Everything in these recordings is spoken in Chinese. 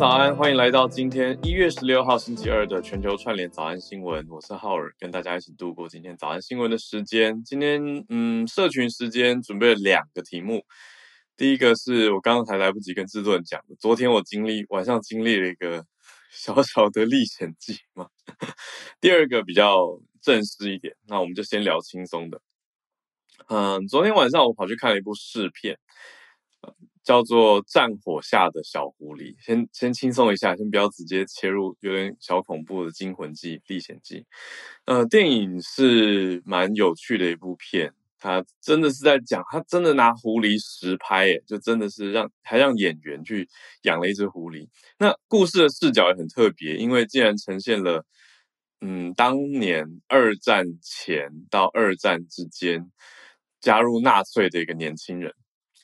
早安，欢迎来到今天一月十六号星期二的全球串联早安新闻。我是浩尔，跟大家一起度过今天早安新闻的时间。今天，嗯，社群时间准备了两个题目。第一个是我刚刚还来不及跟制作人讲的，昨天我经历晚上经历了一个小小的历险记嘛。第二个比较正式一点，那我们就先聊轻松的。嗯，昨天晚上我跑去看了一部试片。叫做《战火下的小狐狸》，先先轻松一下，先不要直接切入有点小恐怖的《惊魂记》《历险记》。呃，电影是蛮有趣的一部片，它真的是在讲，它真的拿狐狸实拍，诶，就真的是让还让演员去养了一只狐狸。那故事的视角也很特别，因为竟然呈现了，嗯，当年二战前到二战之间加入纳粹的一个年轻人。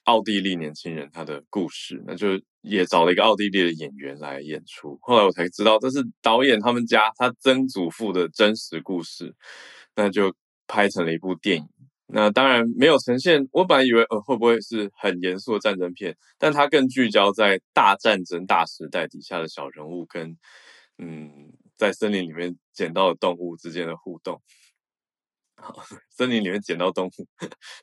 奥地利年轻人他的故事，那就也找了一个奥地利的演员来演出。后来我才知道，这是导演他们家他曾祖父的真实故事，那就拍成了一部电影。那当然没有呈现，我本来以为呃会不会是很严肃的战争片，但它更聚焦在大战争大时代底下的小人物跟嗯在森林里面捡到的动物之间的互动。好，森林里面捡到动物，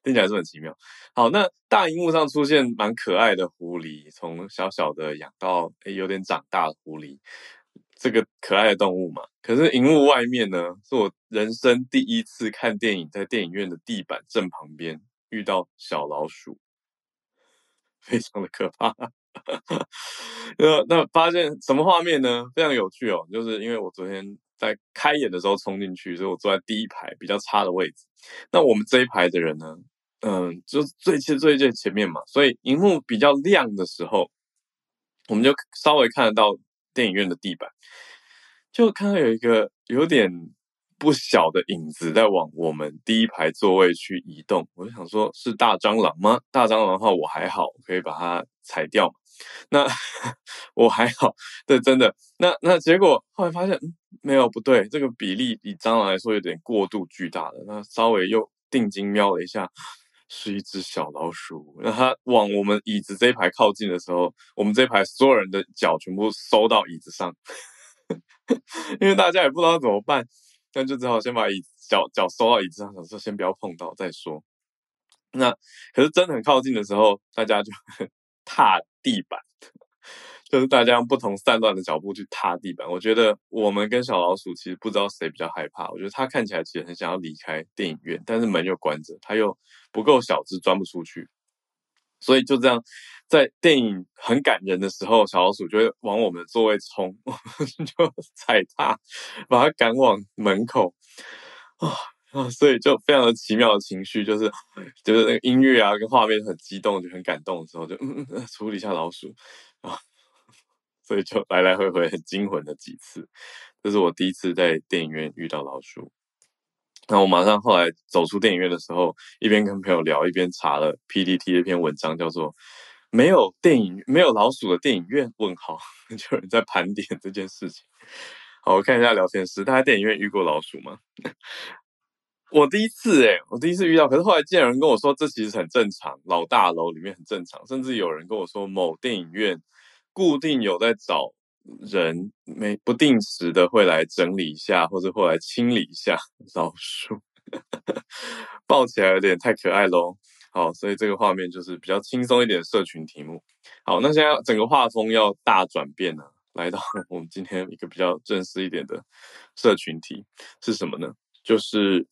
听起来是很奇妙。好，那大荧幕上出现蛮可爱的狐狸，从小小的养到诶有点长大的狐狸，这个可爱的动物嘛。可是荧幕外面呢，是我人生第一次看电影，在电影院的地板正旁边遇到小老鼠，非常的可怕。那那发现什么画面呢？非常有趣哦，就是因为我昨天。在开演的时候冲进去，所以我坐在第一排比较差的位置。那我们这一排的人呢，嗯，就最最最最前面嘛，所以荧幕比较亮的时候，我们就稍微看得到电影院的地板，就看到有一个有点不小的影子在往我们第一排座位去移动。我就想说，是大蟑螂吗？大蟑螂的话我还好，可以把它踩掉。那 我还好，对，真的。那那结果后来发现，嗯。没有不对，这个比例以蟑螂来说有点过度巨大了。那稍微又定睛瞄了一下，是一只小老鼠。那它往我们椅子这一排靠近的时候，我们这一排所有人的脚全部收到椅子上，因为大家也不知道怎么办，那就只好先把椅脚脚收到椅子上，想说先不要碰到再说。那可是真的很靠近的时候，大家就 踏地板。就是大家用不同散乱的脚步去踏地板，我觉得我们跟小老鼠其实不知道谁比较害怕。我觉得它看起来其实很想要离开电影院，但是门又关着，它又不够小只钻不出去，所以就这样，在电影很感人的时候，小老鼠就会往我们的座位冲，我们就踩踏，把它赶往门口啊啊！所以就非常的奇妙的情绪，就是就是那个音乐啊跟画面很激动，就很感动的时候，就嗯处理一下老鼠啊。所以就来来回回很惊魂的几次，这是我第一次在电影院遇到老鼠。那我马上后来走出电影院的时候，一边跟朋友聊，一边查了 PTT 的一篇文章，叫做“没有电影没有老鼠的电影院？”问号，就有人在盘点这件事情。好，我看一下聊天室，大家电影院遇过老鼠吗？我第一次诶，我第一次遇到，可是后来见有人跟我说，这其实很正常，老大楼里面很正常，甚至有人跟我说某电影院。固定有在找人，没不定时的会来整理一下，或者会来清理一下老鼠，抱起来有点太可爱喽。好，所以这个画面就是比较轻松一点的社群题目。好，那现在整个画风要大转变了，来到我们今天一个比较正式一点的社群题是什么呢？就是，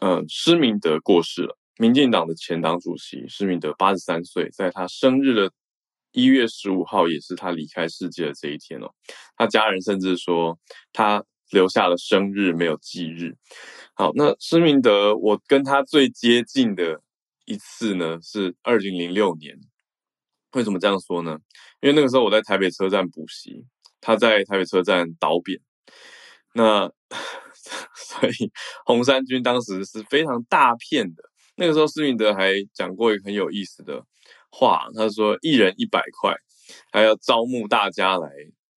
嗯，施明德过世了，民进党的前党主席施明德八十三岁，在他生日的。一月十五号也是他离开世界的这一天哦，他家人甚至说他留下了生日，没有忌日。好，那施明德，我跟他最接近的一次呢，是二零零六年。为什么这样说呢？因为那个时候我在台北车站补习，他在台北车站倒扁。那 所以红三军当时是非常大片的。那个时候施明德还讲过一个很有意思的话，他说一人一百块，还要招募大家来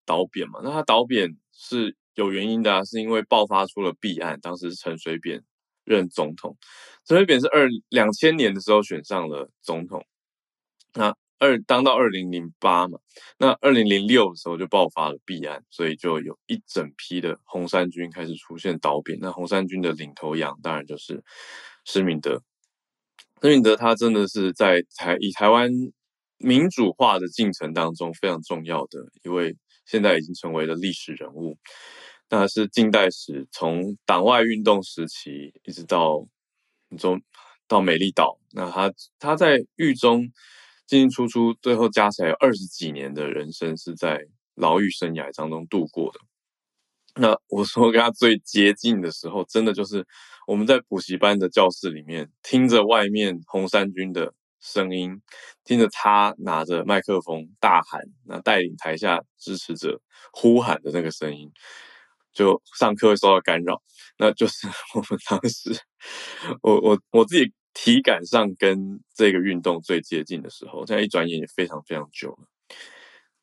倒扁嘛。那他倒扁是有原因的啊，是因为爆发出了弊案。当时陈水扁任总统，陈水扁是二两千年的时候选上了总统，那二当到二零零八嘛，那二零零六的时候就爆发了弊案，所以就有一整批的红衫军开始出现倒扁。那红衫军的领头羊当然就是施明德。施明德他真的是在台以台湾民主化的进程当中非常重要的一位，现在已经成为了历史人物。那是近代史从党外运动时期一直到中到美丽岛，那他他在狱中进进出出，最后加起来有二十几年的人生是在牢狱生涯当中度过的。那我说跟他最接近的时候，真的就是我们在补习班的教室里面，听着外面红衫军的声音，听着他拿着麦克风大喊，那带领台下支持者呼喊的那个声音。就上课会受到干扰，那就是 我们当时，我我我自己体感上跟这个运动最接近的时候，现在一转眼也非常非常久了。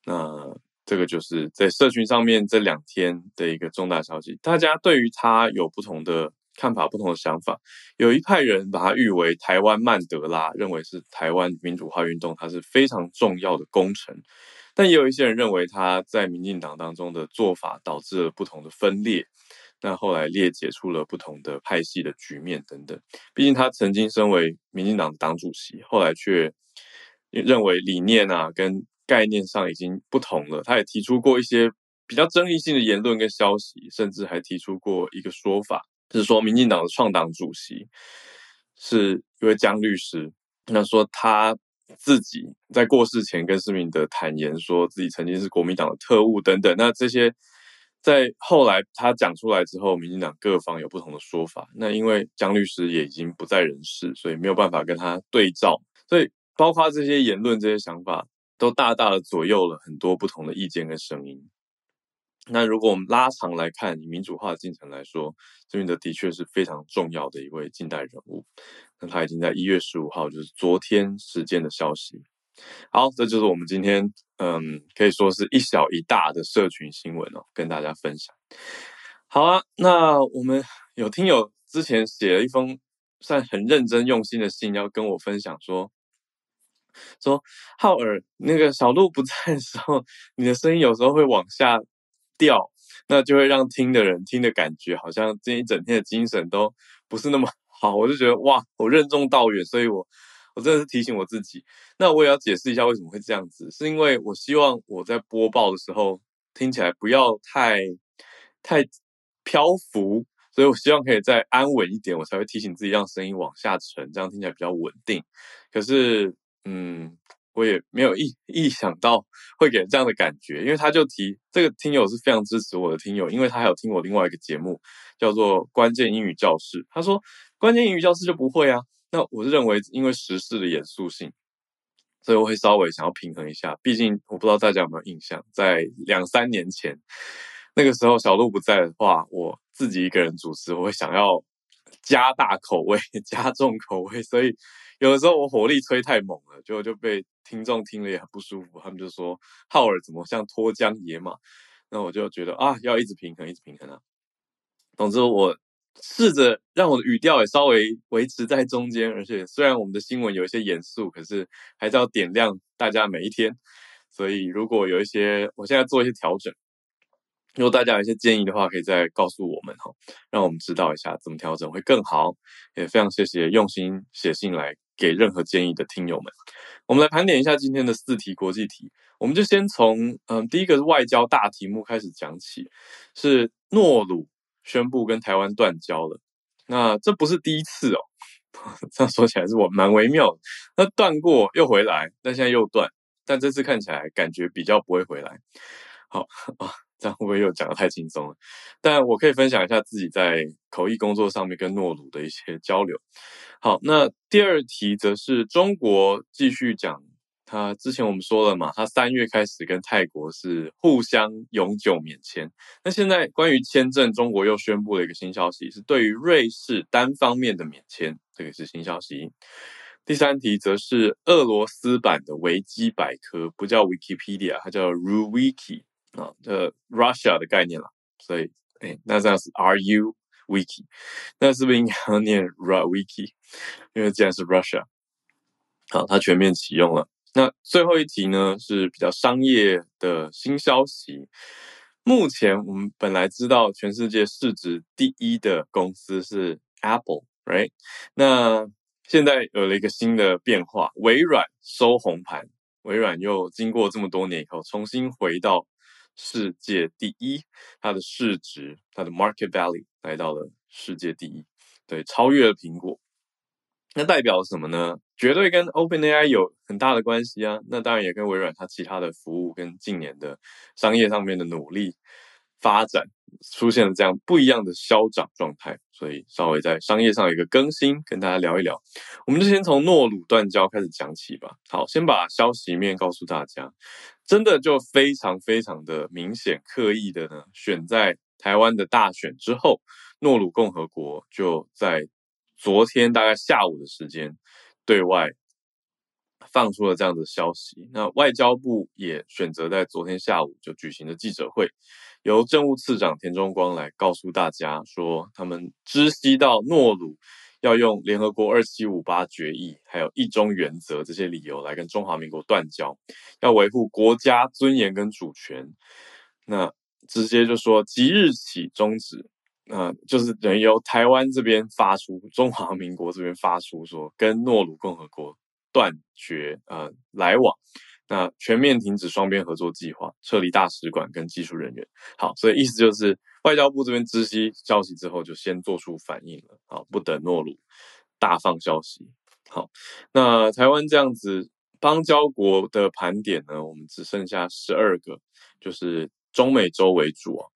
那这个就是在社群上面这两天的一个重大消息，大家对于他有不同的看法、不同的想法。有一派人把他誉为台湾曼德拉，认为是台湾民主化运动，它是非常重要的工程。但也有一些人认为他在民进党当中的做法导致了不同的分裂，那后来裂解出了不同的派系的局面等等。毕竟他曾经身为民进党的党主席，后来却认为理念啊跟概念上已经不同了。他也提出过一些比较争议性的言论跟消息，甚至还提出过一个说法，是说民进党的创党主席是一位江律师，那说他。自己在过世前跟施明德坦言，说自己曾经是国民党的特务等等。那这些在后来他讲出来之后，民进党各方有不同的说法。那因为江律师也已经不在人世，所以没有办法跟他对照。所以包括这些言论、这些想法，都大大的左右了很多不同的意见跟声音。那如果我们拉长来看，以民主化进程来说，施明德的确是非常重要的一位近代人物。那他已经在一月十五号，就是昨天时间的消息。好，这就是我们今天，嗯，可以说是一小一大的社群新闻哦，跟大家分享。好啊，那我们有听友之前写了一封算很认真用心的信，要跟我分享说，说浩尔那个小路不在的时候，你的声音有时候会往下。掉，那就会让听的人听的感觉好像这一整天的精神都不是那么好。我就觉得哇，我任重道远，所以我我真的是提醒我自己。那我也要解释一下为什么会这样子，是因为我希望我在播报的时候听起来不要太太漂浮，所以我希望可以再安稳一点，我才会提醒自己让声音往下沉，这样听起来比较稳定。可是，嗯。我也没有意意想到会给这样的感觉，因为他就提这个听友是非常支持我的听友，因为他还有听我另外一个节目叫做《关键英语教室》，他说关键英语教室就不会啊。那我是认为，因为时事的严肃性，所以我会稍微想要平衡一下。毕竟我不知道大家有没有印象，在两三年前那个时候小鹿不在的话，我自己一个人主持，我会想要加大口味、加重口味，所以。有的时候我火力吹太猛了，就就被听众听了也很不舒服。他们就说浩尔怎么像脱缰野马？那我就觉得啊，要一直平衡，一直平衡啊。总之，我试着让我的语调也稍微维持在中间，而且虽然我们的新闻有一些严肃，可是还是要点亮大家每一天。所以如果有一些，我现在做一些调整。如果大家有一些建议的话，可以再告诉我们哈，让我们知道一下怎么调整会更好。也非常谢谢用心写信来给任何建议的听友们。我们来盘点一下今天的四题国际题，我们就先从嗯第一个是外交大题目开始讲起，是诺鲁宣布跟台湾断交了。那这不是第一次哦，这样说起来是我蛮微妙。那断过又回来，但现在又断，但这次看起来感觉比较不会回来。好 啊。这样会不会又讲得太轻松了？但我可以分享一下自己在口译工作上面跟诺鲁的一些交流。好，那第二题则是中国继续讲，他之前我们说了嘛，他三月开始跟泰国是互相永久免签。那现在关于签证，中国又宣布了一个新消息，是对于瑞士单方面的免签，这个是新消息。第三题则是俄罗斯版的维基百科，不叫 Wikipedia，它叫 RuWiki 啊，这 Russia 的概念啦。所以，哎，那这样是 RU Wiki，那是不是应该要念 RuWiki？因为既然是 Russia，好，它全面启用了。那最后一题呢，是比较商业的新消息。目前我们本来知道全世界市值第一的公司是 Apple，right？那现在有了一个新的变化，微软收红盘，微软又经过这么多年以后，重新回到世界第一，它的市值，它的 market value 来到了世界第一，对，超越了苹果。那代表什么呢？绝对跟 OpenAI 有很大的关系啊。那当然也跟微软它其他的服务跟近年的商业上面的努力发展。出现了这样不一样的消长状态，所以稍微在商业上有一个更新，跟大家聊一聊。我们就先从诺鲁断交开始讲起吧。好，先把消息面告诉大家，真的就非常非常的明显，刻意的呢，选在台湾的大选之后，诺鲁共和国就在昨天大概下午的时间对外。放出了这样的消息，那外交部也选择在昨天下午就举行了记者会，由政务次长田中光来告诉大家说，他们知悉到诺鲁要用联合国二七五八决议，还有一中原则这些理由来跟中华民国断交，要维护国家尊严跟主权，那直接就说即日起终止，那就是等于由台湾这边发出，中华民国这边发出说跟诺鲁共和国。断绝呃来往，那全面停止双边合作计划，撤离大使馆跟技术人员。好，所以意思就是外交部这边知悉消息之后，就先做出反应了。好，不等诺鲁大放消息。好，那台湾这样子邦交国的盘点呢，我们只剩下十二个，就是中美洲为主啊，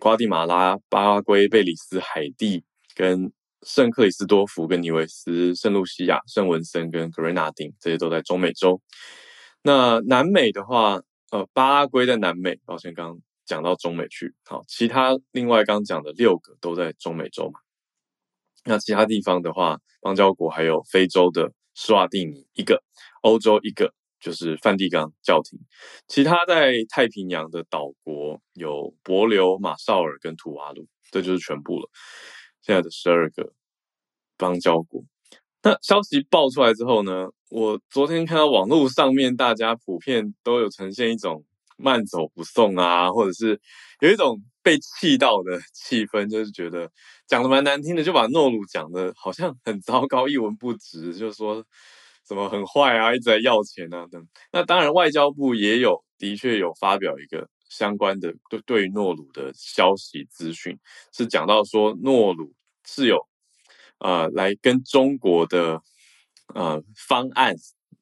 瓜地马拉、巴拉圭、贝里斯、海地跟。圣克里斯多福跟尼维斯、圣露西亚、圣文森跟格瑞纳丁，这些都在中美洲。那南美的话，呃，巴拉圭在南美，抱歉，刚讲到中美去。好，其他另外刚讲的六个都在中美洲嘛。那其他地方的话，邦交国还有非洲的施瓦蒂尼一个，欧洲一个，就是梵蒂冈教廷。其他在太平洋的岛国有帛琉、马绍尔跟图瓦卢，这就是全部了。现在的十二个邦交国，那消息爆出来之后呢，我昨天看到网络上面大家普遍都有呈现一种慢走不送啊，或者是有一种被气到的气氛，就是觉得讲的蛮难听的，就把诺鲁讲的好像很糟糕，一文不值，就是说什么很坏啊，一直在要钱啊等。那当然，外交部也有的确有发表一个。相关的对对于诺鲁的消息资讯是讲到说，诺鲁是有呃来跟中国的呃方案，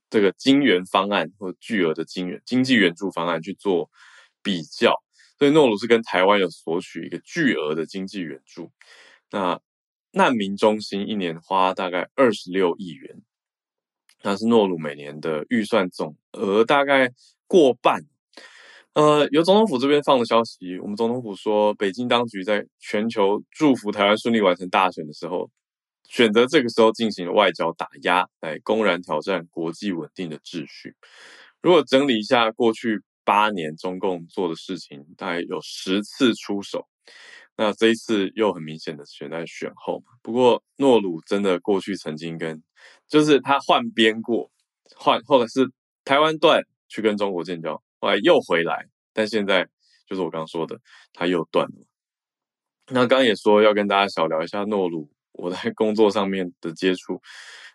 这个金援方案或巨额的金援经济援助方案去做比较，所以诺鲁是跟台湾有索取一个巨额的经济援助。那难民中心一年花大概二十六亿元，那是诺鲁每年的预算总额大概过半。呃，由总统府这边放的消息，我们总统府说，北京当局在全球祝福台湾顺利完成大选的时候，选择这个时候进行外交打压，来公然挑战国际稳定的秩序。如果整理一下过去八年中共做的事情，大概有十次出手，那这一次又很明显的选在选后嘛。不过诺鲁真的过去曾经跟，就是他换边过，换或者是台湾断去跟中国建交。后来又回来，但现在就是我刚刚说的，他又断了。那刚刚也说要跟大家小聊一下诺鲁，我在 工作上面的接触，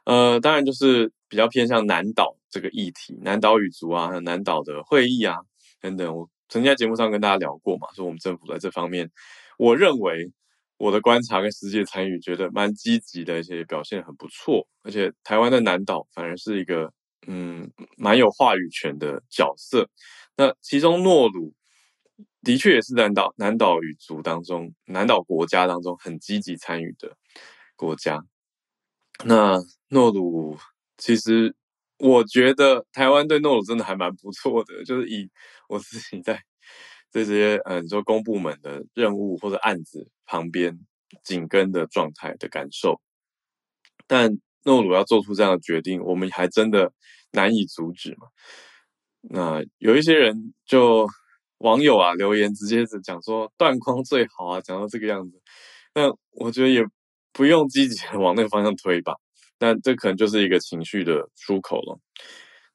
呃，当然就是比较偏向南岛这个议题，南岛语族啊，还有南岛的会议啊等等。我曾经在节目上跟大家聊过嘛，说我们政府在这方面，我认为我的观察跟实际参与，觉得蛮积极的，而且表现很不错。而且台湾的南岛反而是一个。嗯，蛮有话语权的角色。那其中诺鲁的确也是南岛南岛语族当中南岛国家当中很积极参与的国家。那诺鲁其实我觉得台湾对诺鲁真的还蛮不错的，就是以我自己在这些嗯，你说公部门的任务或者案子旁边紧跟的状态的感受，但诺鲁要做出这样的决定，我们还真的难以阻止嘛。那有一些人就网友啊留言直接是讲说断框最好啊，讲到这个样子，那我觉得也不用积极往那个方向推吧。那这可能就是一个情绪的出口了。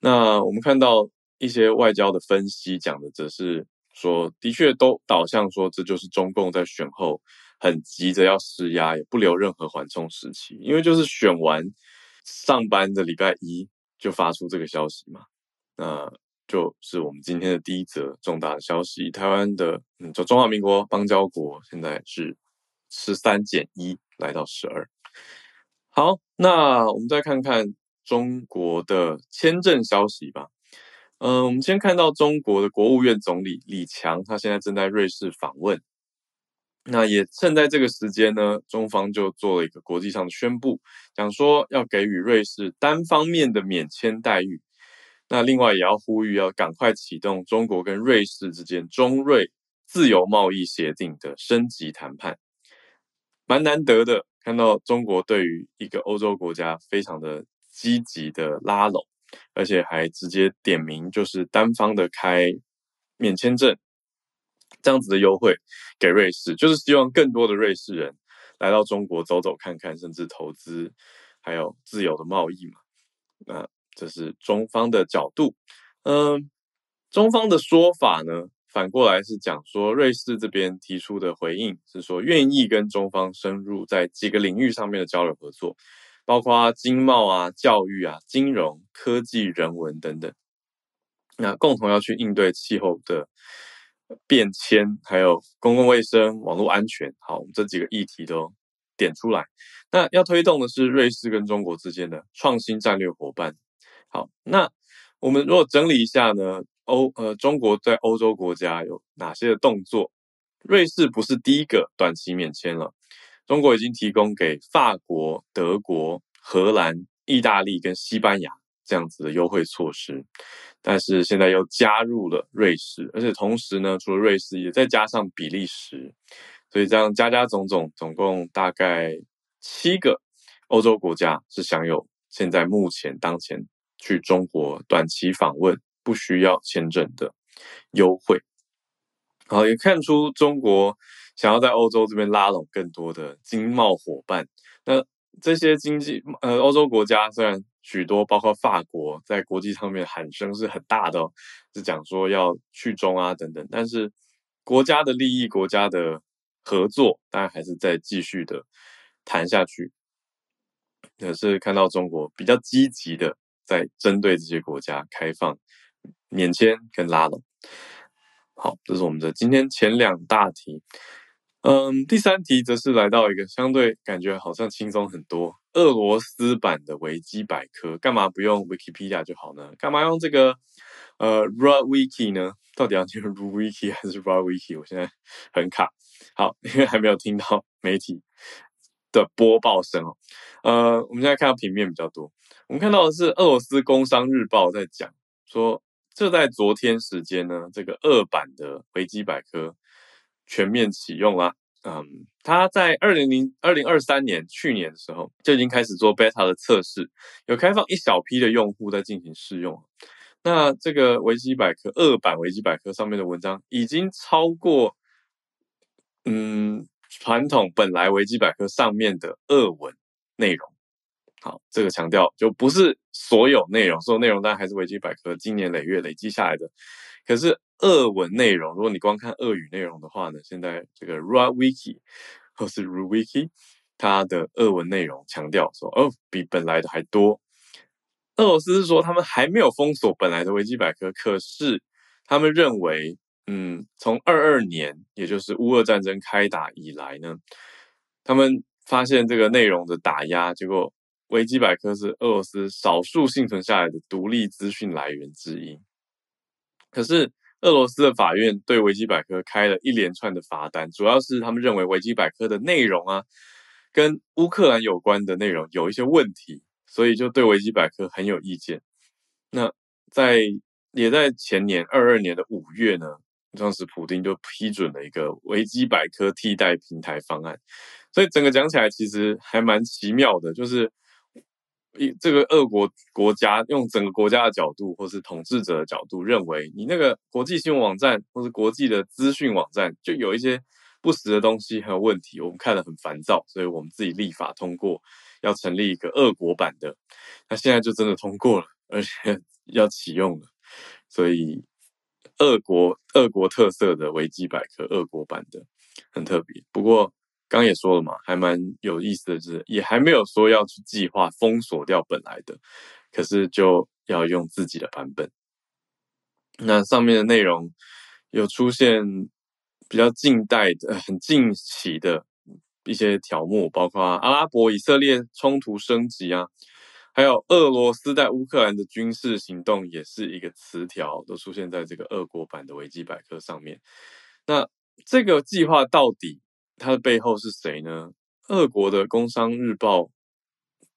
那我们看到一些外交的分析讲的则是说，的确都导向说这就是中共在选后很急着要施压，也不留任何缓冲时期，因为就是选完上班的礼拜一就发出这个消息嘛。那就是我们今天的第一则重大的消息，台湾的嗯，就中华民国邦交国现在是十三减一来到十二。好，那我们再看看中国的签证消息吧。嗯，我们先看到中国的国务院总理李强，他现在正在瑞士访问。那也趁在这个时间呢，中方就做了一个国际上的宣布，讲说要给予瑞士单方面的免签待遇。那另外也要呼吁，要赶快启动中国跟瑞士之间中瑞自由贸易协定的升级谈判。蛮难得的，看到中国对于一个欧洲国家非常的积极的拉拢，而且还直接点名，就是单方的开免签证这样子的优惠给瑞士，就是希望更多的瑞士人来到中国走走看看，甚至投资，还有自由的贸易嘛。那。这是中方的角度，嗯，中方的说法呢，反过来是讲说，瑞士这边提出的回应是说，愿意跟中方深入在几个领域上面的交流合作，包括经贸啊、教育啊、金融、科技、人文等等，那共同要去应对气候的变迁，还有公共卫生、网络安全，好，我们这几个议题都点出来。那要推动的是瑞士跟中国之间的创新战略伙伴。好，那我们如果整理一下呢，欧呃中国在欧洲国家有哪些的动作？瑞士不是第一个短期免签了，中国已经提供给法国、德国、荷兰、意大利跟西班牙这样子的优惠措施，但是现在又加入了瑞士，而且同时呢，除了瑞士，也再加上比利时，所以这样加加总总，总共大概七个欧洲国家是享有现在目前当前。去中国短期访问不需要签证的优惠，好，也看出中国想要在欧洲这边拉拢更多的经贸伙伴。那这些经济呃欧洲国家虽然许多，包括法国，在国际上面喊声是很大的哦，是讲说要去中啊等等，但是国家的利益、国家的合作，当然还是在继续的谈下去。可是看到中国比较积极的。在针对这些国家开放免签跟拉拢，好，这是我们的今天前两大题。嗯，第三题则是来到一个相对感觉好像轻松很多，俄罗斯版的维基百科，干嘛不用 Wikipedia 就好呢？干嘛用这个呃 RuWiki 呢？到底要念 RuWiki 还是 RuWiki？我现在很卡。好，因为还没有听到媒体的播报声哦。呃，我们现在看到平面比较多。我们看到的是俄罗斯工商日报在讲说，就在昨天时间呢，这个俄版的维基百科全面启用了。嗯，它在二零零二零二三年去年的时候就已经开始做 beta 的测试，有开放一小批的用户在进行试用。那这个维基百科俄版维基百科上面的文章已经超过嗯传统本来维基百科上面的俄文内容。好，这个强调就不是所有内容，所有内容当然还是维基百科经年累月累积下来的。可是俄文内容，如果你光看俄语内容的话呢，现在这个 RuWiki 或是 RuWiki，它的俄文内容强调说，哦，比本来的还多。俄罗斯是说他们还没有封锁本来的维基百科，可是他们认为，嗯，从二二年，也就是乌俄战争开打以来呢，他们发现这个内容的打压，结果。维基百科是俄罗斯少数幸存下来的独立资讯来源之一，可是俄罗斯的法院对维基百科开了一连串的罚单，主要是他们认为维基百科的内容啊，跟乌克兰有关的内容有一些问题，所以就对维基百科很有意见。那在也在前年二二年的五月呢，当时普丁就批准了一个维基百科替代平台方案，所以整个讲起来其实还蛮奇妙的，就是。一这个俄国国家用整个国家的角度，或是统治者的角度，认为你那个国际新闻网站或是国际的资讯网站，就有一些不实的东西还有问题，我们看了很烦躁，所以我们自己立法通过，要成立一个俄国版的。那现在就真的通过了，而且 要启用了，所以俄国俄国特色的维基百科，俄国版的很特别。不过。刚也说了嘛，还蛮有意思的，就是也还没有说要去计划封锁掉本来的，可是就要用自己的版本。那上面的内容有出现比较近代的、很近期的一些条目，包括阿拉伯以色列冲突升级啊，还有俄罗斯在乌克兰的军事行动，也是一个词条，都出现在这个俄国版的维基百科上面。那这个计划到底？它的背后是谁呢？俄国的《工商日报》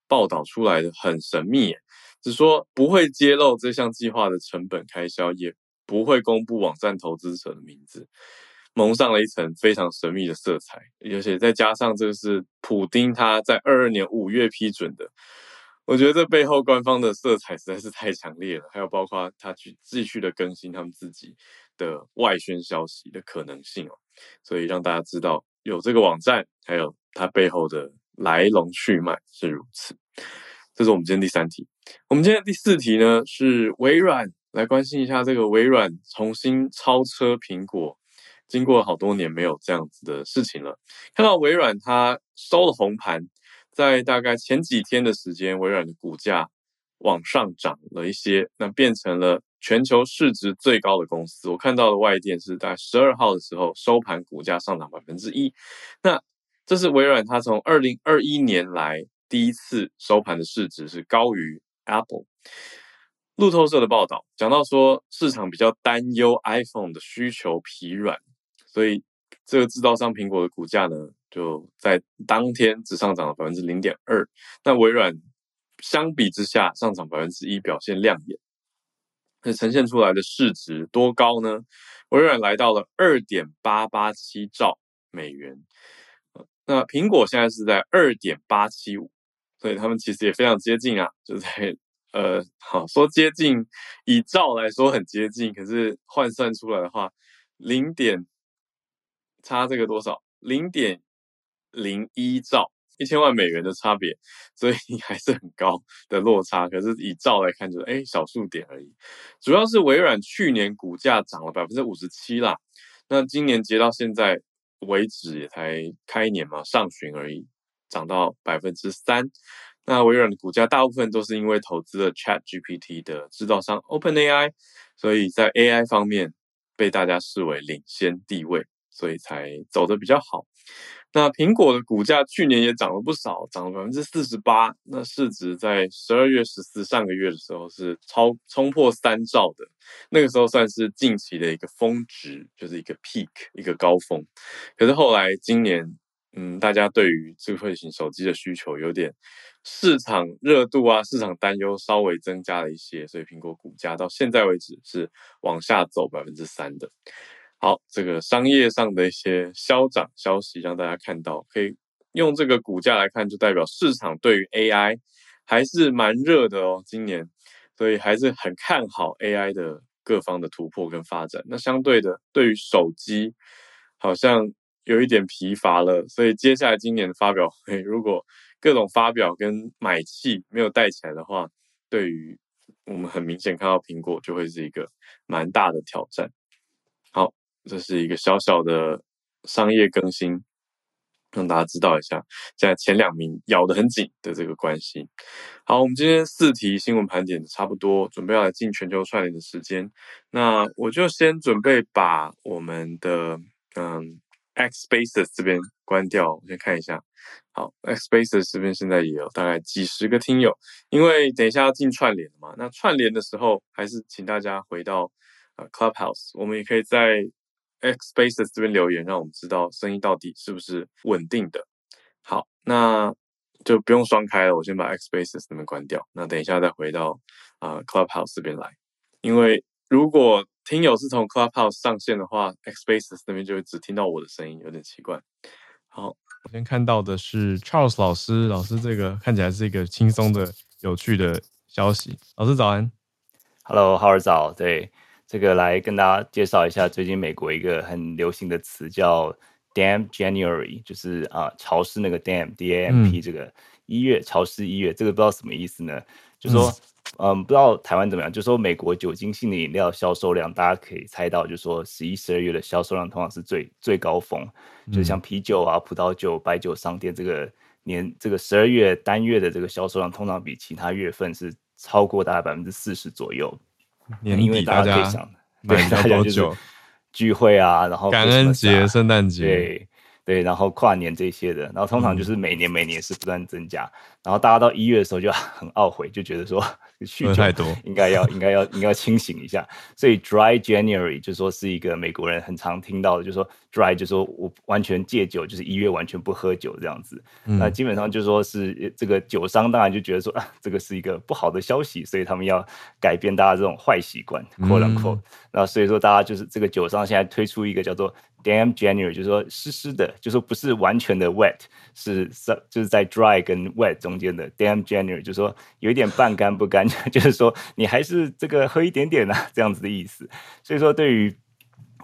报道出来的很神秘，只说不会揭露这项计划的成本开销，也不会公布网站投资者的名字，蒙上了一层非常神秘的色彩。而且再加上这个是普丁他在二二年五月批准的，我觉得这背后官方的色彩实在是太强烈了。还有包括他去继续的更新他们自己的外宣消息的可能性哦，所以让大家知道。有这个网站，还有它背后的来龙去脉是如此。这是我们今天第三题。我们今天第四题呢，是微软来关心一下这个微软重新超车苹果，经过好多年没有这样子的事情了。看到微软它收了红盘，在大概前几天的时间，微软的股价往上涨了一些，那变成了。全球市值最高的公司，我看到的外电是在十二号的时候收盘，股价上涨百分之一。那这是微软它从二零二一年来第一次收盘的市值是高于 Apple。路透社的报道讲到说，市场比较担忧 iPhone 的需求疲软，所以这个制造商苹果的股价呢，就在当天只上涨了百分之零点二。那微软相比之下上涨百分之一，表现亮眼。那呈现出来的市值多高呢？微软来到了二点八八七兆美元，那苹果现在是在二点八七五，所以他们其实也非常接近啊，就在呃，好说接近，以兆来说很接近，可是换算出来的话，零点差这个多少？零点零一兆。一千万美元的差别，所以还是很高的落差。可是以兆来看，就是哎小数点而已。主要是微软去年股价涨了百分之五十七啦，那今年截到现在为止也才开年嘛，上旬而已，涨到百分之三。那微软的股价大部分都是因为投资了 ChatGPT 的制造商 OpenAI，所以在 AI 方面被大家视为领先地位，所以才走得比较好。那苹果的股价去年也涨了不少，涨了百分之四十八。那市值在十二月十四上个月的时候是超冲破三兆的，那个时候算是近期的一个峰值，就是一个 peak 一个高峰。可是后来今年，嗯，大家对于智慧型手机的需求有点市场热度啊，市场担忧稍微增加了一些，所以苹果股价到现在为止是往下走百分之三的。好，这个商业上的一些消长消息让大家看到，可以用这个股价来看，就代表市场对于 AI 还是蛮热的哦，今年，所以还是很看好 AI 的各方的突破跟发展。那相对的，对于手机好像有一点疲乏了，所以接下来今年的发表会，如果各种发表跟买气没有带起来的话，对于我们很明显看到苹果就会是一个蛮大的挑战。这是一个小小的商业更新，让大家知道一下，现在前两名咬得很紧的这个关系。好，我们今天四题新闻盘点差不多，准备要来进全球串联的时间。那我就先准备把我们的嗯 X Spaces 这边关掉，我先看一下。好，X Spaces 这边现在也有大概几十个听友，因为等一下要进串联嘛。那串联的时候，还是请大家回到。呃 Clubhouse，我们也可以在 X Spaces 这边留言，让我们知道声音到底是不是稳定的。好，那就不用双开了，我先把 X Spaces 那边关掉。那等一下再回到啊、呃、Clubhouse 这边来，因为如果听友是从 Clubhouse 上线的话，X Spaces 那边就会只听到我的声音，有点奇怪。好，我先看到的是 Charles 老师，老师这个看起来是一个轻松的、有趣的消息。老师早安，Hello，Howard 早。对，这个来跟大家介绍一下最近美国一个很流行的词叫 Damn January，就是啊潮湿那个 Damn，D A M P 这个一月、嗯、潮湿一月，这个不知道什么意思呢？就说。嗯嗯，不知道台湾怎么样，就说美国酒精性的饮料销售量，大家可以猜到，就说十一、十二月的销售量通常是最最高峰，嗯、就像啤酒啊、葡萄酒、白酒商店这个年这个十二月单月的这个销售量，通常比其他月份是超过大概百分之四十左右。年底因为大家对，大家就是聚会啊，然后感恩节、圣诞节，对对，然后跨年这些的，然后通常就是每年每年是不断增加，嗯、然后大家到一月的时候就 很懊悔，就觉得说。酗酒太多，应该要应该要应该要清醒一下。所以 Dry January 就说是一个美国人很常听到的，就说 Dry 就说我完全戒酒，就是一月完全不喝酒这样子。嗯、那基本上就说是这个酒商当然就觉得说啊，这个是一个不好的消息，所以他们要改变大家这种坏习惯，quote unquote。那所以说大家就是这个酒商现在推出一个叫做 Damn January，就是说湿湿的，就是说不是完全的 wet，是在就是在 dry 跟 wet 中间的 Damn January，就是说有一点半干不干。就是说，你还是这个喝一点点啊，这样子的意思。所以说，对于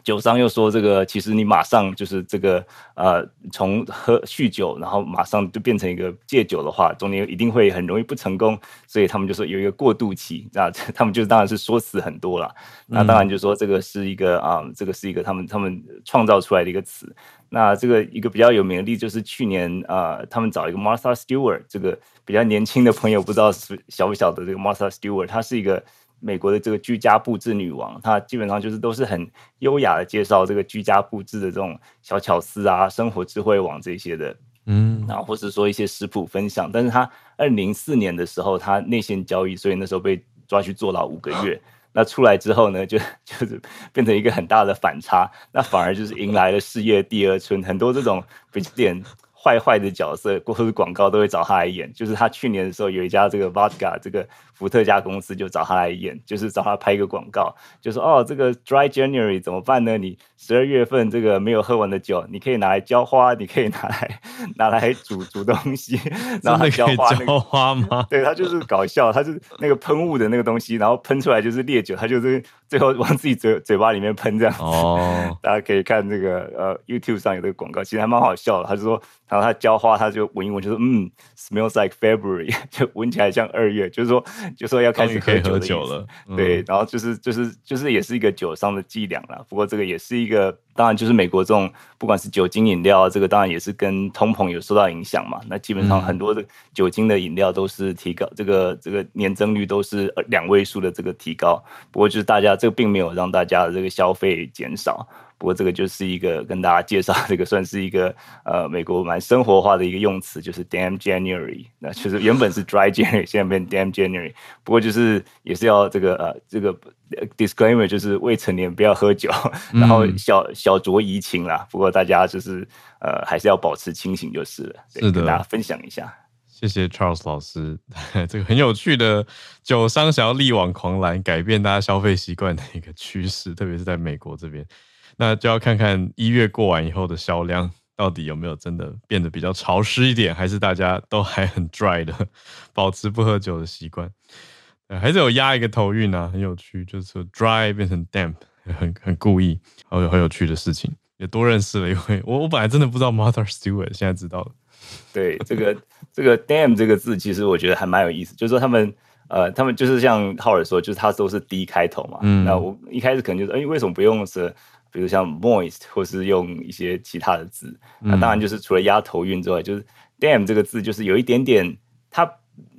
酒商又说这个，其实你马上就是这个呃，从喝酗酒，然后马上就变成一个戒酒的话，中间一定会很容易不成功。所以他们就说有一个过渡期，那他们就当然是说辞很多了。那当然就说这个是一个啊、呃，这个是一个他们他们创造出来的一个词。那这个一个比较有名的例子就是去年啊、呃，他们找一个 Martha Stewart 这个比较年轻的朋友，不知道是晓不晓得这个 Martha Stewart，他是一个美国的这个居家布置女王，她基本上就是都是很优雅的介绍这个居家布置的这种小巧思啊，生活智慧网这些的，嗯，然后或是说一些食谱分享。但是她二零零四年的时候，她内线交易，所以那时候被抓去坐牢五个月。那出来之后呢，就就是变成一个很大的反差，那反而就是迎来了事业第二春，很多这种比较点坏坏的角色或者是广告都会找他来演。就是他去年的时候有一家这个 Vodka 这个伏特加公司就找他来演，就是找他拍一个广告，就说哦这个 Dry January 怎么办呢？你十二月份这个没有喝完的酒，你可以拿来浇花，你可以拿来 拿来煮煮东西，然后浇花、那个、浇花吗？对，他就是搞笑，他是那个喷雾的那个东西，然后喷出来就是烈酒，他就是最后往自己嘴嘴巴里面喷这样子。哦，大家可以看这个呃 YouTube 上有这个广告，其实还蛮好笑的。他就说，然后他浇花，他就闻一闻，就说嗯，smells like February，就闻起来像二月，就是说。就说要开始喝酒，喝酒了，嗯、对，然后就是就是就是也是一个酒商的伎俩啦。不过这个也是一个，当然就是美国这种不管是酒精饮料，这个当然也是跟通膨有受到影响嘛。那基本上很多的酒精的饮料都是提高，这个这个年增率都是两位数的这个提高。不过就是大家这个并没有让大家的这个消费减少。不过这个就是一个跟大家介绍，这个算是一个呃美国蛮生活化的一个用词，就是 Damn January。那其实原本是 Dry January，现在变 Damn January。不过就是也是要这个呃这个 disclaimer，就是未成年不要喝酒，然后小小酌怡情啦。不过大家就是呃还是要保持清醒就是了。对，是的，跟大家分享一下。谢谢 Charles 老师，这个很有趣的酒商想要力挽狂澜，改变大家消费习惯的一个趋势，特别是在美国这边。那就要看看一月过完以后的销量到底有没有真的变得比较潮湿一点，还是大家都还很 dry 的，保持不喝酒的习惯。还是有押一个头韵啊，很有趣，就是说 dry 变成 damp，很很故意，好有很有趣的事情，也多认识了一位。我我本来真的不知道 Martha Stewart，现在知道了。对，这个这个 damn 这个字，其实我觉得还蛮有意思，就是说他们。呃，他们就是像浩尔说，就是他都是 D 开头嘛。嗯。那我一开始可能就是，哎，为什么不用是，比如像 moist，或是用一些其他的字？嗯、那当然就是除了押头韵之外，就是 damn 这个字就是有一点点，它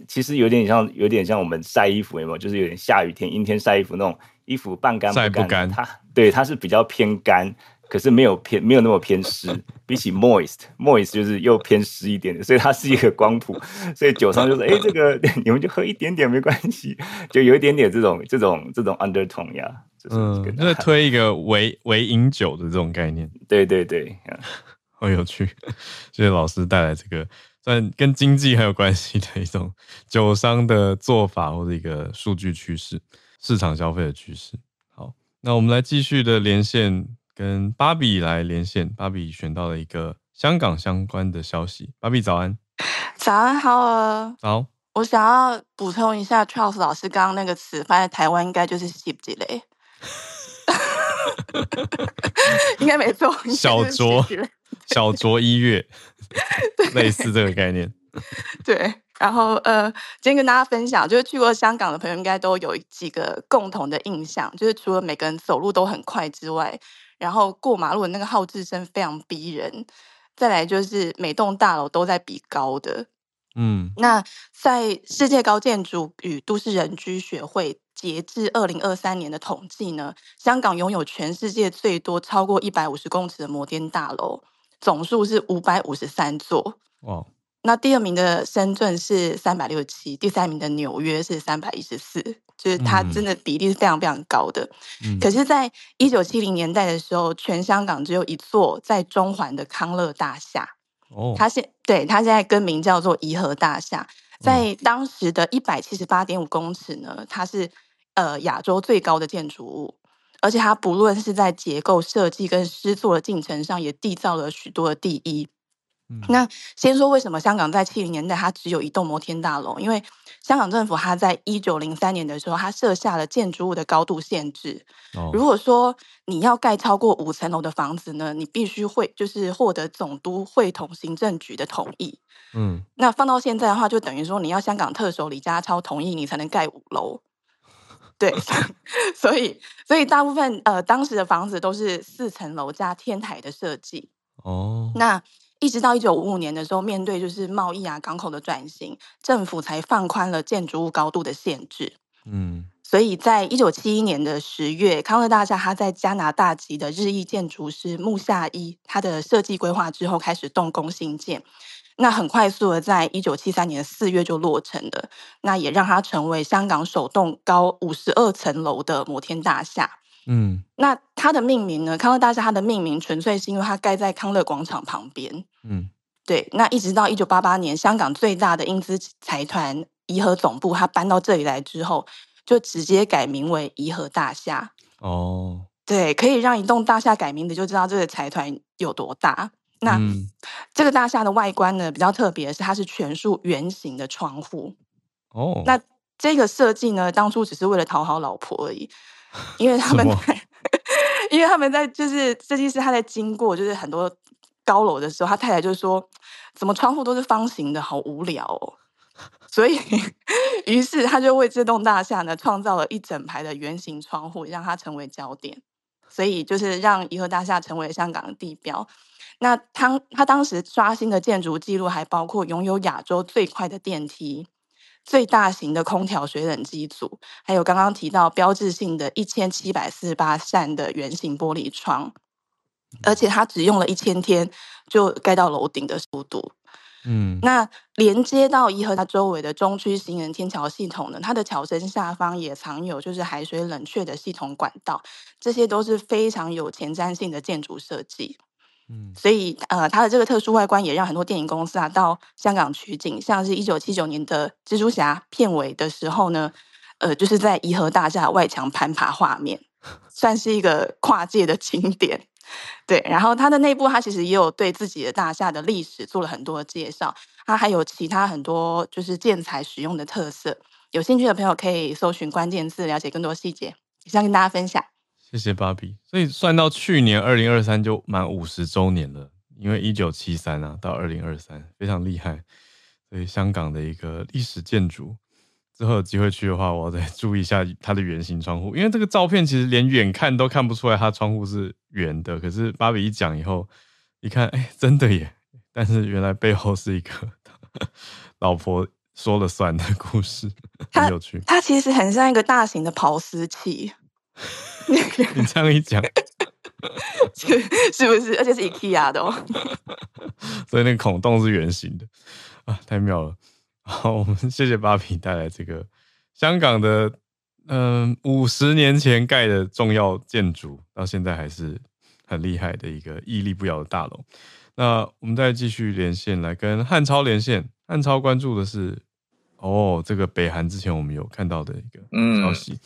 其实有点像，有点像我们晒衣服有没有？就是有点下雨天、阴天晒衣服那种衣服半干不干。晒不干。它对，它是比较偏干。可是没有偏没有那么偏湿，比起 moist moist 就是又偏湿一点的，所以它是一个光谱。所以酒商就说：“ 哎，这个你们就喝一点点没关系，就有一点点这种这种这种 undertone 呀。”嗯，就是推一个微微饮酒的这种概念。对对对，好有趣。谢谢老师带来这个算跟经济很有关系的一种酒商的做法或者一个数据趋势、市场消费的趋势。好，那我们来继续的连线，跟芭比来连线。芭比选到了一个香港相关的消息。芭比早安，早安，好啊。早。我想要补充一下，Charles 老师刚刚那个词放在台湾应该就是“吸积嘞”。应该没错，小酌小酌一月，类似这个概念。对，然后呃，今天跟大家分享，就是去过香港的朋友应该都有几个共同的印象，就是除了每个人走路都很快之外，然后过马路的那个号志声非常逼人，再来就是每栋大楼都在比高的。嗯，那在世界高建筑与都市人居学会。截至二零二三年的统计呢，香港拥有全世界最多超过一百五十公尺的摩天大楼，总数是五百五十三座。哇！那第二名的深圳是三百六十七，第三名的纽约是三百一十四，就是它真的比例是非常非常高的。嗯、可是，在一九七零年代的时候，全香港只有一座在中环的康乐大厦。哦，它现对它现在更名叫做颐和大厦，在当时的一百七十八点五公尺呢，它是。呃，亚洲最高的建筑物，而且它不论是在结构设计跟施作的进程上，也缔造了许多的第一。嗯、那先说为什么香港在七零年代它只有一栋摩天大楼？因为香港政府它在一九零三年的时候，它设下了建筑物的高度限制。哦、如果说你要盖超过五层楼的房子呢，你必须会就是获得总督会同行政局的同意。嗯，那放到现在的话，就等于说你要香港特首李家超同意，你才能盖五楼。对 所以所以大部分呃当时的房子都是四层楼加天台的设计哦。那一直到一九五五年的时候，面对就是贸易啊港口的转型，政府才放宽了建筑物高度的限制。嗯，所以在一九七一年的十月，康乐大厦它在加拿大籍的日裔建筑师木下一他的设计规划之后，开始动工兴建。那很快速的，在一九七三年四月就落成了，那也让它成为香港首栋高五十二层楼的摩天大厦。嗯，那它的命名呢？康乐大厦它的命名纯粹是因为它盖在康乐广场旁边。嗯，对。那一直到一九八八年，香港最大的英资财团颐和总部它搬到这里来之后，就直接改名为颐和大厦。哦，对，可以让一栋大厦改名字，就知道这个财团有多大。那、嗯、这个大厦的外观呢，比较特别的是，它是全数圆形的窗户。哦，那这个设计呢，当初只是为了讨好老婆而已，因为他们在，因为他们在就是设计师他在经过就是很多高楼的时候，他太太就说：“怎么窗户都是方形的，好无聊哦。”所以，于是他就为这栋大厦呢创造了一整排的圆形窗户，让它成为焦点。所以，就是让颐和大厦成为香港的地标。那他他当时刷新的建筑记录还包括拥有亚洲最快的电梯、最大型的空调水冷机组，还有刚刚提到标志性的一千七百四十八扇的圆形玻璃窗，而且它只用了一千天就盖到楼顶的速度。嗯，那连接到颐和它周围的中区行人天桥系统呢，它的桥身下方也藏有就是海水冷却的系统管道，这些都是非常有前瞻性的建筑设计。嗯，所以呃，它的这个特殊外观也让很多电影公司啊到香港取景，像是一九七九年的《蜘蛛侠》片尾的时候呢，呃，就是在颐和大厦外墙攀爬画面，算是一个跨界的经典。对，然后它的内部，它其实也有对自己的大厦的历史做了很多介绍，它还有其他很多就是建材使用的特色。有兴趣的朋友可以搜寻关键字，了解更多细节。以上跟大家分享。谢谢芭比。所以算到去年二零二三就满五十周年了，因为一九七三啊到二零二三非常厉害。所以香港的一个历史建筑，之后有机会去的话，我要再注意一下它的圆形窗户，因为这个照片其实连远看都看不出来它窗户是圆的。可是芭比一讲以后，一看，哎、欸，真的耶！但是原来背后是一个 老婆说了算的故事，很有趣。它其实很像一个大型的刨丝器。你这样一讲，是是不是？而且是 IKEA 的哦。所以那个孔洞是圆形的啊，太妙了。好，我们谢谢芭比带来这个香港的嗯五十年前盖的重要建筑，到现在还是很厉害的一个屹立不摇的大楼。那我们再继续连线来跟汉超连线，汉超关注的是哦，这个北韩之前我们有看到的一个消息。嗯、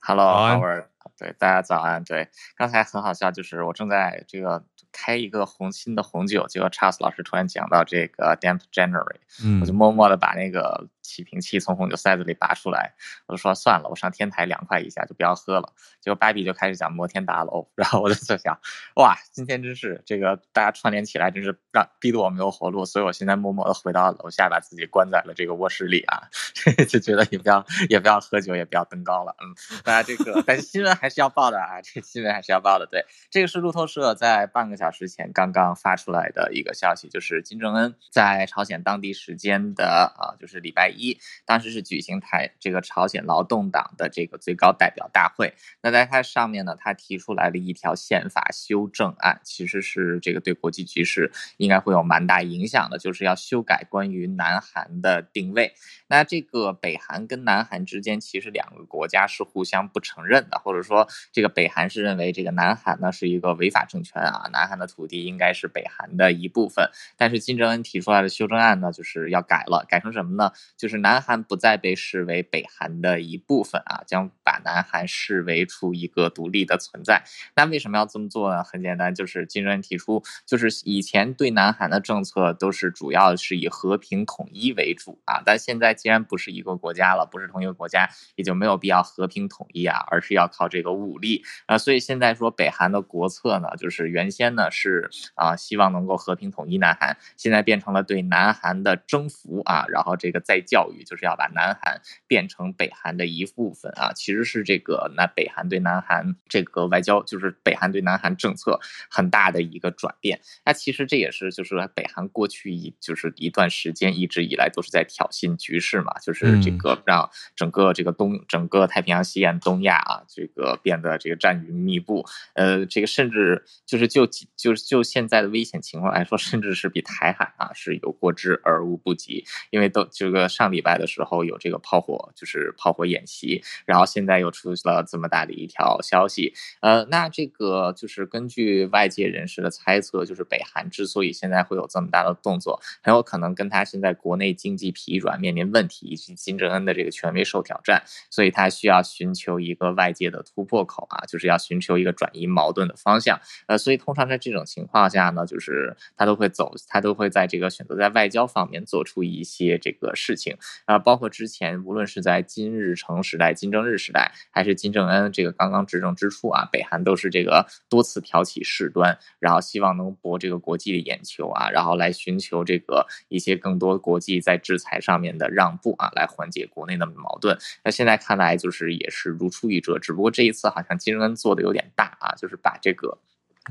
Hello，Howard，对，大家早安。对，刚才很好笑，就是我正在这个。开一个红心的红酒，结果 Charles 老师突然讲到这个 Damp January，嗯，我就默默的把那个起瓶器从红酒塞子里拔出来，我就说算了，我上天台凉快一下，就不要喝了。结果芭比就开始讲摩天大楼，然后我就在想，哇，今天真是这个大家串联起来，真是让逼得我没有活路，所以我现在默默的回到楼下，把自己关在了这个卧室里啊，就觉得也不要也不要喝酒，也不要登高了，嗯，大家这个但新闻还是要报的啊，这新闻还是要报的，对，这个是路透社在半个小时前刚刚发出来的一个消息，就是金正恩在朝鲜当地时间的啊，就是礼拜一，当时是举行台这个朝鲜劳动党的这个最高代表大会。那在它上面呢，他提出来了一条宪法修正案，其实是这个对国际局势应该会有蛮大影响的，就是要修改关于南韩的定位。那这个北韩跟南韩之间其实两个国家是互相不承认的，或者说这个北韩是认为这个南韩呢是一个违法政权啊，南韩的土地。应该是北韩的一部分，但是金正恩提出来的修正案呢，就是要改了，改成什么呢？就是南韩不再被视为北韩的一部分啊，将把南韩视为出一个独立的存在。那为什么要这么做呢？很简单，就是金正恩提出，就是以前对南韩的政策都是主要是以和平统一为主啊，但现在既然不是一个国家了，不是同一个国家，也就没有必要和平统一啊，而是要靠这个武力啊。所以现在说北韩的国策呢，就是原先呢是。啊，希望能够和平统一南韩，现在变成了对南韩的征服啊，然后这个再教育，就是要把南韩变成北韩的一部分啊，其实是这个南北韩对南韩这个外交，就是北韩对南韩政策很大的一个转变。那其实这也是就是北韩过去一就是一段时间一直以来都是在挑衅局势嘛，就是这个让整个这个东整个太平洋西岸东亚啊，这个变得这个战云密布，呃，这个甚至就是就就是。就现在的危险情况来说，甚至是比台海啊是有过之而无不及。因为都这个上上礼拜的时候有这个炮火，就是炮火演习，然后现在又出了这么大的一条消息。呃，那这个就是根据外界人士的猜测，就是北韩之所以现在会有这么大的动作，很有可能跟他现在国内经济疲软、面临问题以及金正恩的这个权威受挑战，所以他需要寻求一个外界的突破口啊，就是要寻求一个转移矛盾的方向。呃，所以通常在这种情况下呢，就是他都会走，他都会在这个选择在外交方面做出一些这个事情啊，包括之前无论是在金日成时代、金正日时代，还是金正恩这个刚刚执政之初啊，北韩都是这个多次挑起事端，然后希望能博这个国际的眼球啊，然后来寻求这个一些更多国际在制裁上面的让步啊，来缓解国内的矛盾。那现在看来就是也是如出一辙，只不过这一次好像金正恩做的有点大啊，就是把这个。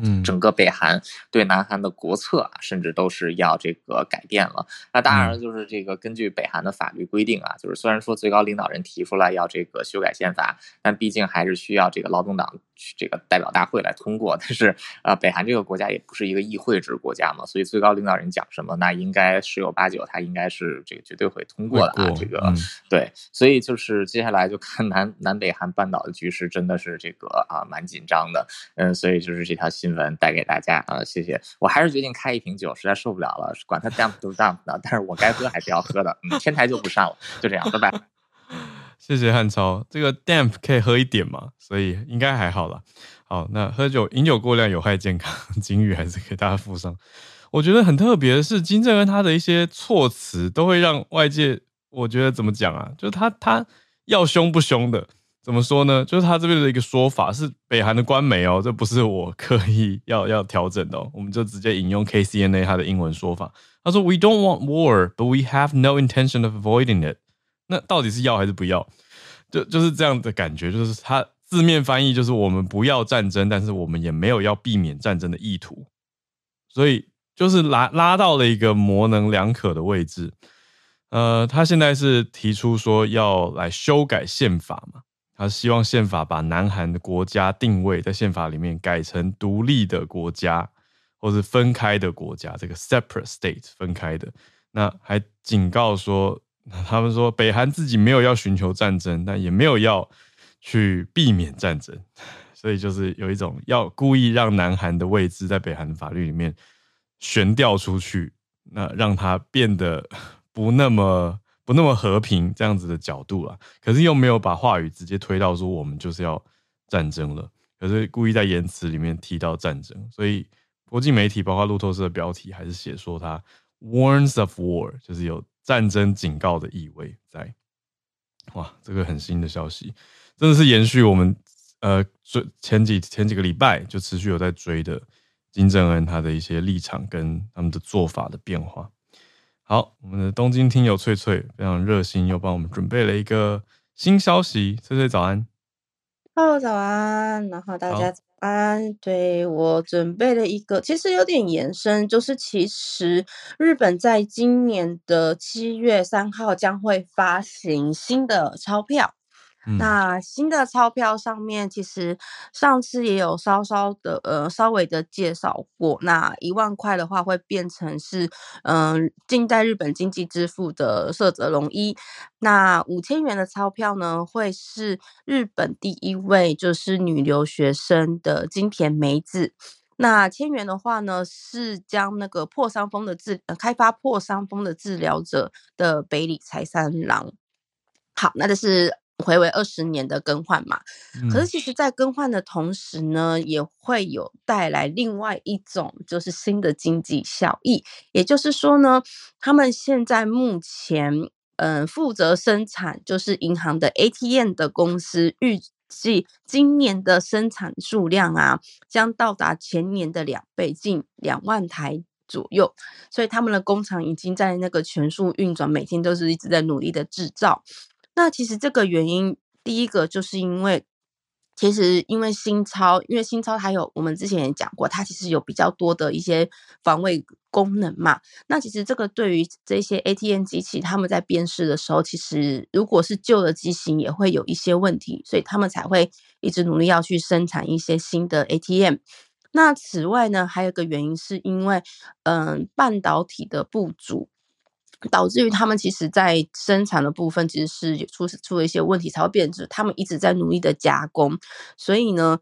嗯，整个北韩对南韩的国策啊，甚至都是要这个改变了。那当然就是这个根据北韩的法律规定啊，就是虽然说最高领导人提出来要这个修改宪法，但毕竟还是需要这个劳动党去这个代表大会来通过。但是呃，北韩这个国家也不是一个议会制国家嘛，所以最高领导人讲什么，那应该十有八九他应该是这个绝对会通过的啊。这个、嗯、对，所以就是接下来就看南南北韩半岛的局势真的是这个啊蛮紧张的。嗯，所以就是这条。新闻带给大家啊，谢谢。我还是决定开一瓶酒，实在受不了了，管它 dump 都 dump 的，但是我该喝还是要喝的。嗯，天台就不上了，就这样，拜拜。谢谢汉超，这个 damp 可以喝一点嘛，所以应该还好了。好，那喝酒饮酒过量有害健康，警语还是给大家附上。我觉得很特别的是，金正恩他的一些措辞都会让外界，我觉得怎么讲啊，就是他他要凶不凶的。怎么说呢？就是他这边的一个说法是北韩的官媒哦，这不是我刻意要要调整的哦，我们就直接引用 KCNA 他的英文说法。他说：“We don't want war, but we have no intention of avoiding it。”那到底是要还是不要？就就是这样的感觉，就是他字面翻译就是我们不要战争，但是我们也没有要避免战争的意图。所以就是拉拉到了一个模棱两可的位置。呃，他现在是提出说要来修改宪法嘛。他希望宪法把南韩的国家定位在宪法里面改成独立的国家，或是分开的国家，这个 separate state 分开的。那还警告说，他们说北韩自己没有要寻求战争，但也没有要去避免战争，所以就是有一种要故意让南韩的位置在北韩的法律里面悬吊出去，那让它变得 不那么不那么和平这样子的角度了。可是又没有把话语直接推到说我们就是要战争了，可是故意在言辞里面提到战争，所以国际媒体包括路透社的标题还是写说他。Warns of war，就是有战争警告的意味在。哇，这个很新的消息，真的是延续我们呃追前几前几个礼拜就持续有在追的金正恩他的一些立场跟他们的做法的变化。好，我们的东京听友翠翠非常热心，又帮我们准备了一个新消息。翠翠早安，Hello 早安，然后大家。啊，对，我准备了一个，其实有点延伸，就是其实日本在今年的七月三号将会发行新的钞票。那新的钞票上面，其实上次也有稍稍的呃稍微的介绍过。那一万块的话，会变成是嗯、近代日本经济之父的涩泽龙一。那五千元的钞票呢，会是日本第一位就是女留学生的金田美子。那千元的话呢，是将那个破伤风的治、呃、开发破伤风的治疗者的北里柴三郎。好，那这是。回为二十年的更换嘛，可是其实，在更换的同时呢，也会有带来另外一种就是新的经济效益。也就是说呢，他们现在目前嗯负责生产就是银行的 ATM 的公司，预计今年的生产数量啊，将到达前年的两倍，近两万台左右。所以他们的工厂已经在那个全速运转，每天都是一直在努力的制造。那其实这个原因，第一个就是因为，其实因为新钞，因为新钞它有我们之前也讲过，它其实有比较多的一些防卫功能嘛。那其实这个对于这些 ATM 机器，他们在辨识的时候，其实如果是旧的机型，也会有一些问题，所以他们才会一直努力要去生产一些新的 ATM。那此外呢，还有一个原因是因为，嗯、半导体的不足。导致于他们其实，在生产的部分其实是出出了一些问题，才会变质他们一直在努力的加工。所以呢，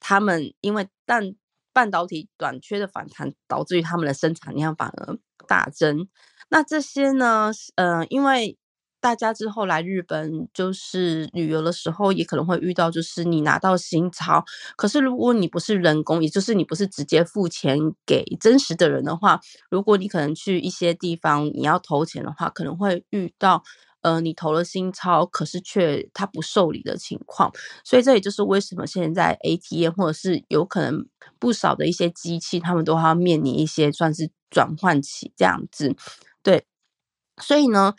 他们因为但半导体短缺的反弹，导致于他们的生产量反而大增。那这些呢，呃，因为。大家之后来日本就是旅游的时候，也可能会遇到，就是你拿到新钞，可是如果你不是人工，也就是你不是直接付钱给真实的人的话，如果你可能去一些地方你要投钱的话，可能会遇到，呃，你投了新钞，可是却他不受理的情况。所以这也就是为什么现在 ATM 或者是有可能不少的一些机器，他们都要面临一些算是转换期这样子。对，所以呢。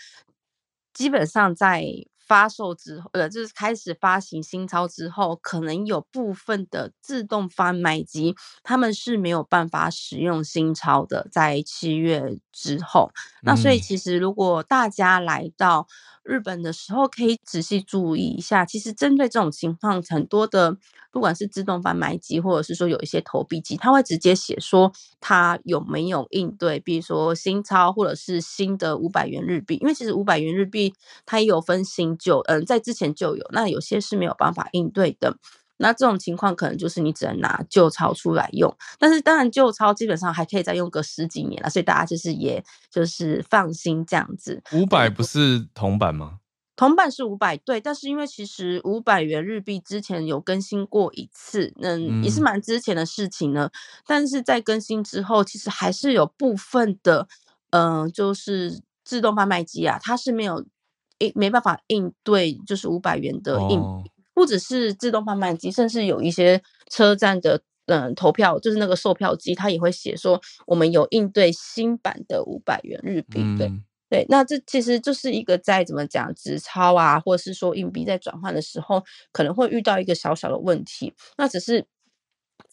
基本上在发售之后，呃，就是开始发行新钞之后，可能有部分的自动贩卖机，他们是没有办法使用新钞的，在七月之后。那所以其实如果大家来到日本的时候，可以仔细注意一下，其实针对这种情况，很多的。不管是自动贩卖机，或者是说有一些投币机，它会直接写说它有没有应对，比如说新钞或者是新的五百元日币，因为其实五百元日币它也有分新旧，嗯，在之前就有，那有些是没有办法应对的。那这种情况可能就是你只能拿旧钞出来用，但是当然旧钞基本上还可以再用个十几年了，所以大家就是也就是放心这样子。五百不是铜板吗？铜板是五百对，但是因为其实五百元日币之前有更新过一次，嗯，也是蛮之前的事情呢。但是在更新之后，其实还是有部分的，嗯、呃，就是自动贩卖机啊，它是没有应没办法应对，就是五百元的硬币，不只是自动贩卖机，甚至有一些车站的嗯、呃、投票，就是那个售票机，它也会写说我们有应对新版的五百元日币，对。嗯对，那这其实就是一个在怎么讲纸钞啊，或者是说硬币在转换的时候，可能会遇到一个小小的问题。那只是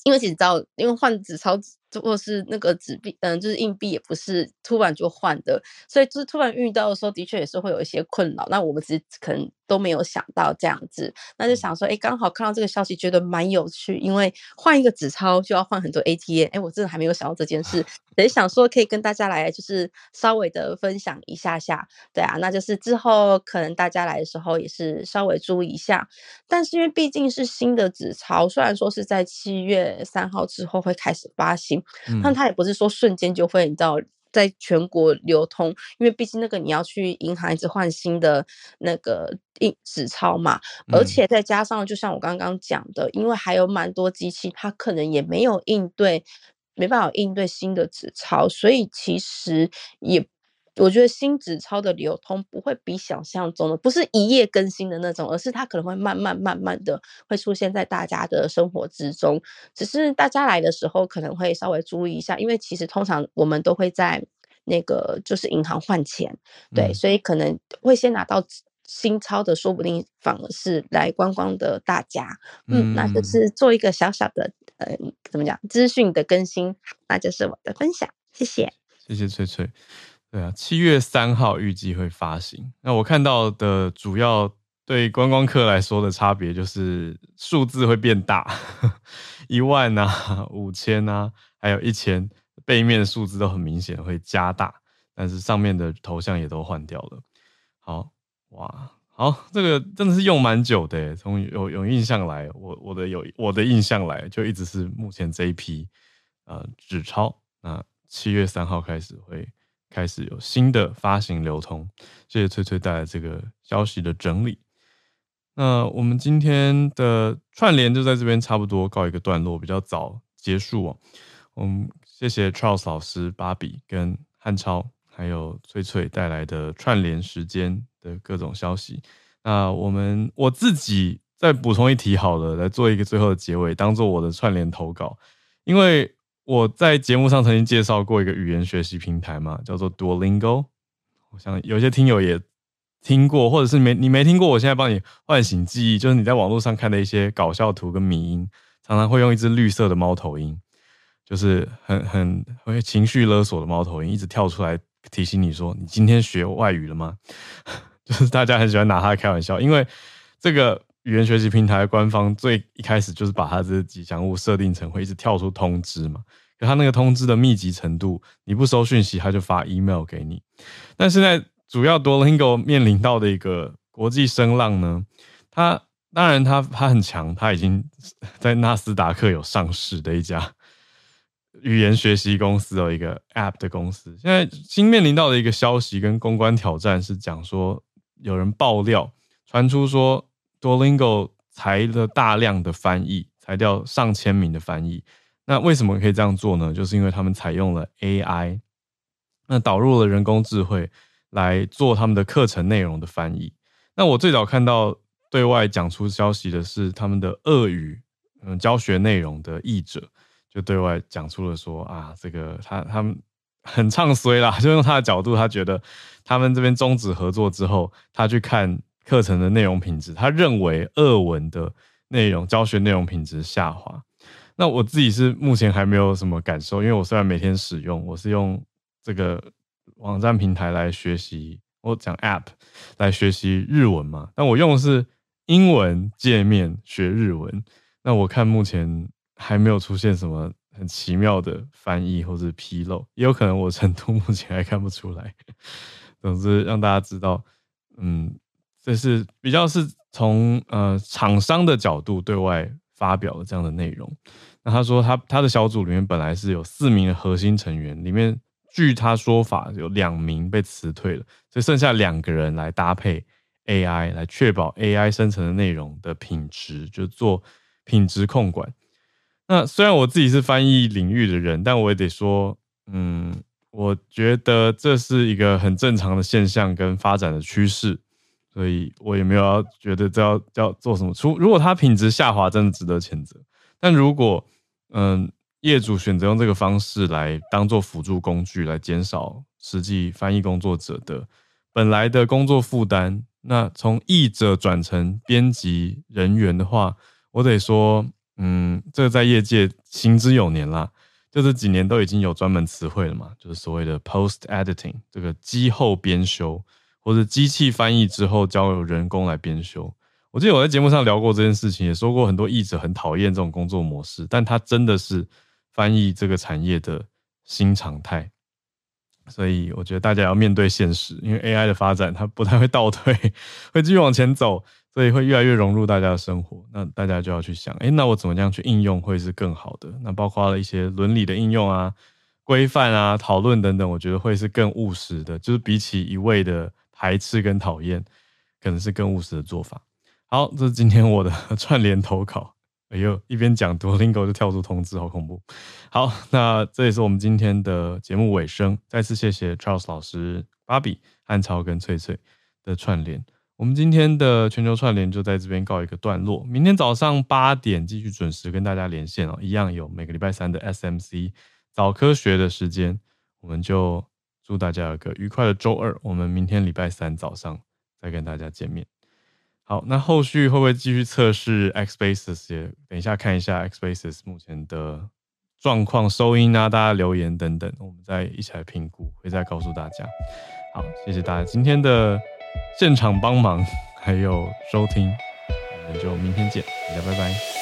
因为其实知道，因为换纸钞或是那个纸币，嗯，就是硬币也不是突然就换的，所以就是突然遇到的时候，的确也是会有一些困扰。那我们只可能都没有想到这样子，那就想说，哎，刚好看到这个消息，觉得蛮有趣，因为换一个纸钞就要换很多 ATM，哎，我真的还没有想到这件事，也想说可以跟大家来，就是稍微的分享一下下，对啊，那就是之后可能大家来的时候也是稍微注意一下，但是因为毕竟是新的纸钞，虽然说是在七月三号之后会开始发行。但它也不是说瞬间就会你知道在全国流通，因为毕竟那个你要去银行一直换新的那个印纸钞嘛，而且再加上就像我刚刚讲的，因为还有蛮多机器，它可能也没有应对，没办法应对新的纸钞，所以其实也。我觉得新纸钞的流通不会比想象中的，不是一夜更新的那种，而是它可能会慢慢慢慢的会出现在大家的生活之中。只是大家来的时候可能会稍微注意一下，因为其实通常我们都会在那个就是银行换钱，对，嗯、所以可能会先拿到新钞的，说不定反而是来观光的大家。嗯，嗯，那就是做一个小小的呃，怎么讲资讯的更新，那就是我的分享，谢谢，谢谢翠翠。对啊，七月三号预计会发行。那我看到的主要对观光客来说的差别就是数字会变大，一万啊、五千啊，还有一千，背面数字都很明显会加大，但是上面的头像也都换掉了。好哇，好，这个真的是用蛮久的，从有有印象来，我我的有我的印象来，就一直是目前这一批呃纸钞。那七月三号开始会。开始有新的发行流通，谢谢翠翠带来这个消息的整理。那我们今天的串联就在这边差不多告一个段落，比较早结束哦。我们谢谢 Charles 老师、芭比跟汉超，还有翠翠带来的串联时间的各种消息。那我们我自己再补充一题好了，来做一个最后的结尾，当做我的串联投稿，因为。我在节目上曾经介绍过一个语言学习平台嘛，叫做 Duolingo。我想有些听友也听过，或者是没你没听过，我现在帮你唤醒记忆，就是你在网络上看的一些搞笑图跟迷音，常常会用一只绿色的猫头鹰，就是很很情绪勒索的猫头鹰，一直跳出来提醒你说：“你今天学外语了吗？” 就是大家很喜欢拿它开玩笑，因为这个。语言学习平台官方最一开始就是把它这吉祥物设定成会一直跳出通知嘛，可它那个通知的密集程度，你不收讯息，它就发 email 给你。但现在主要 Duolingo 面临到的一个国际声浪呢，它当然它它很强，它已经 在纳斯达克有上市的一家语言学习公司哦，一个 app 的公司。现在新面临到的一个消息跟公关挑战是讲说，有人爆料传出说。Duolingo 裁了大量的翻译，裁掉上千名的翻译。那为什么可以这样做呢？就是因为他们采用了 AI，那导入了人工智慧来做他们的课程内容的翻译。那我最早看到对外讲出消息的是他们的俄语嗯教学内容的译者，就对外讲出了说啊，这个他他们很唱衰啦，就用他的角度，他觉得他们这边终止合作之后，他去看。课程的内容品质，他认为俄文的内容教学内容品质下滑。那我自己是目前还没有什么感受，因为我虽然每天使用，我是用这个网站平台来学习，我讲 App 来学习日文嘛，但我用的是英文界面学日文。那我看目前还没有出现什么很奇妙的翻译或者纰漏，也有可能我程度目前还看不出来。总之让大家知道，嗯。这是比较是从呃厂商的角度对外发表的这样的内容。那他说他他的小组里面本来是有四名核心成员，里面据他说法有两名被辞退了，所以剩下两个人来搭配 AI 来确保 AI 生成的内容的品质，就做品质控管。那虽然我自己是翻译领域的人，但我也得说，嗯，我觉得这是一个很正常的现象跟发展的趋势。所以我也没有要觉得这要要做什么。除如果它品质下滑，真的值得谴责。但如果嗯，业主选择用这个方式来当做辅助工具，来减少实际翻译工作者的本来的工作负担，那从译者转成编辑人员的话，我得说，嗯，这个在业界行之有年啦。就这几年都已经有专门词汇了嘛，就是所谓的 post editing 这个机后编修，或者机器翻译之后交由人工来编修。我记得我在节目上聊过这件事情，也说过很多译者很讨厌这种工作模式，但它真的是翻译这个产业的新常态。所以我觉得大家要面对现实，因为 AI 的发展它不太会倒退，会继续往前走。所以会越来越融入大家的生活，那大家就要去想，诶，那我怎么样去应用会是更好的？那包括了一些伦理的应用啊、规范啊、讨论等等，我觉得会是更务实的，就是比起一味的排斥跟讨厌，可能是更务实的做法。好，这是今天我的 串联投稿。哎呦，一边讲 Duolingo 就跳出通知，好恐怖。好，那这也是我们今天的节目尾声，再次谢谢 Charles 老师、芭比、汉超跟翠翠的串联。我们今天的全球串联就在这边告一个段落。明天早上八点继续准时跟大家连线哦，一样有每个礼拜三的 SMC 早科学的时间。我们就祝大家有个愉快的周二。我们明天礼拜三早上再跟大家见面。好，那后续会不会继续测试 X Spaces？等一下看一下 X Spaces 目前的状况、收音啊，大家留言等等，我们再一起来评估，会再告诉大家。好，谢谢大家今天的。现场帮忙，还有收听，我们就明天见，大家拜拜。